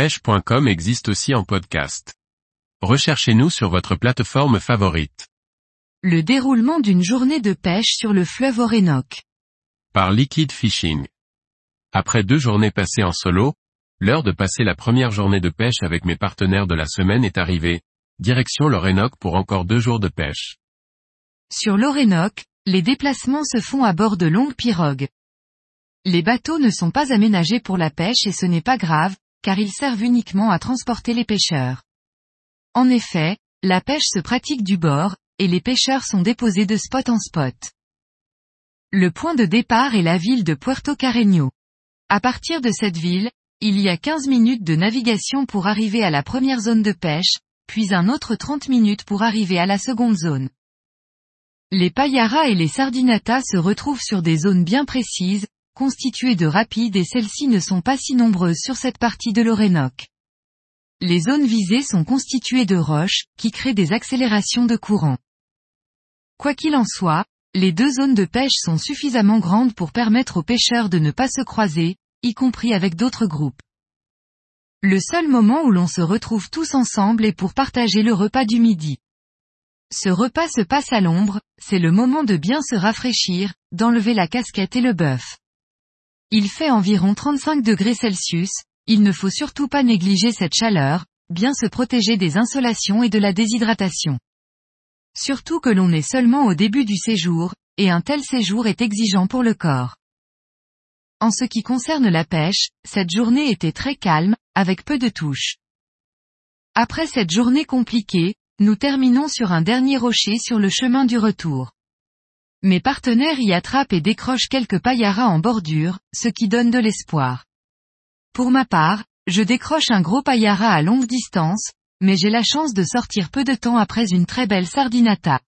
pêche.com existe aussi en podcast. Recherchez-nous sur votre plateforme favorite. Le déroulement d'une journée de pêche sur le fleuve Orénoque. Par Liquid Fishing. Après deux journées passées en solo, l'heure de passer la première journée de pêche avec mes partenaires de la semaine est arrivée. Direction l'Orénoque pour encore deux jours de pêche. Sur l'Orénoque, les déplacements se font à bord de longues pirogues. Les bateaux ne sont pas aménagés pour la pêche et ce n'est pas grave, car ils servent uniquement à transporter les pêcheurs. En effet, la pêche se pratique du bord, et les pêcheurs sont déposés de spot en spot. Le point de départ est la ville de Puerto Carreño. À partir de cette ville, il y a 15 minutes de navigation pour arriver à la première zone de pêche, puis un autre 30 minutes pour arriver à la seconde zone. Les payaras et les sardinatas se retrouvent sur des zones bien précises, constituées de rapides et celles-ci ne sont pas si nombreuses sur cette partie de l'Orénoque. Les zones visées sont constituées de roches, qui créent des accélérations de courant. Quoi qu'il en soit, les deux zones de pêche sont suffisamment grandes pour permettre aux pêcheurs de ne pas se croiser, y compris avec d'autres groupes. Le seul moment où l'on se retrouve tous ensemble est pour partager le repas du midi. Ce repas se passe à l'ombre, c'est le moment de bien se rafraîchir, d'enlever la casquette et le bœuf. Il fait environ 35 degrés Celsius, il ne faut surtout pas négliger cette chaleur, bien se protéger des insolations et de la déshydratation. Surtout que l'on est seulement au début du séjour, et un tel séjour est exigeant pour le corps. En ce qui concerne la pêche, cette journée était très calme, avec peu de touches. Après cette journée compliquée, nous terminons sur un dernier rocher sur le chemin du retour. Mes partenaires y attrapent et décrochent quelques paillaras en bordure, ce qui donne de l'espoir. Pour ma part, je décroche un gros paillara à longue distance, mais j'ai la chance de sortir peu de temps après une très belle sardinata.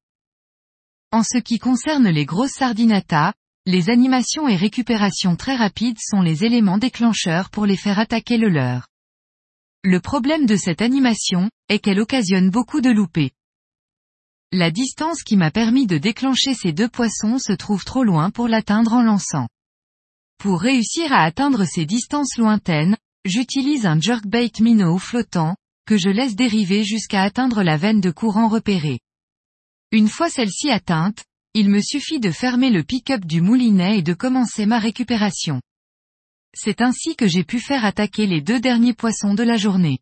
En ce qui concerne les grosses sardinatas, les animations et récupérations très rapides sont les éléments déclencheurs pour les faire attaquer le leur. Le problème de cette animation, est qu'elle occasionne beaucoup de loupés. La distance qui m'a permis de déclencher ces deux poissons se trouve trop loin pour l'atteindre en lançant. Pour réussir à atteindre ces distances lointaines, j'utilise un jerkbait minnow flottant, que je laisse dériver jusqu'à atteindre la veine de courant repérée. Une fois celle-ci atteinte, il me suffit de fermer le pick-up du moulinet et de commencer ma récupération. C'est ainsi que j'ai pu faire attaquer les deux derniers poissons de la journée.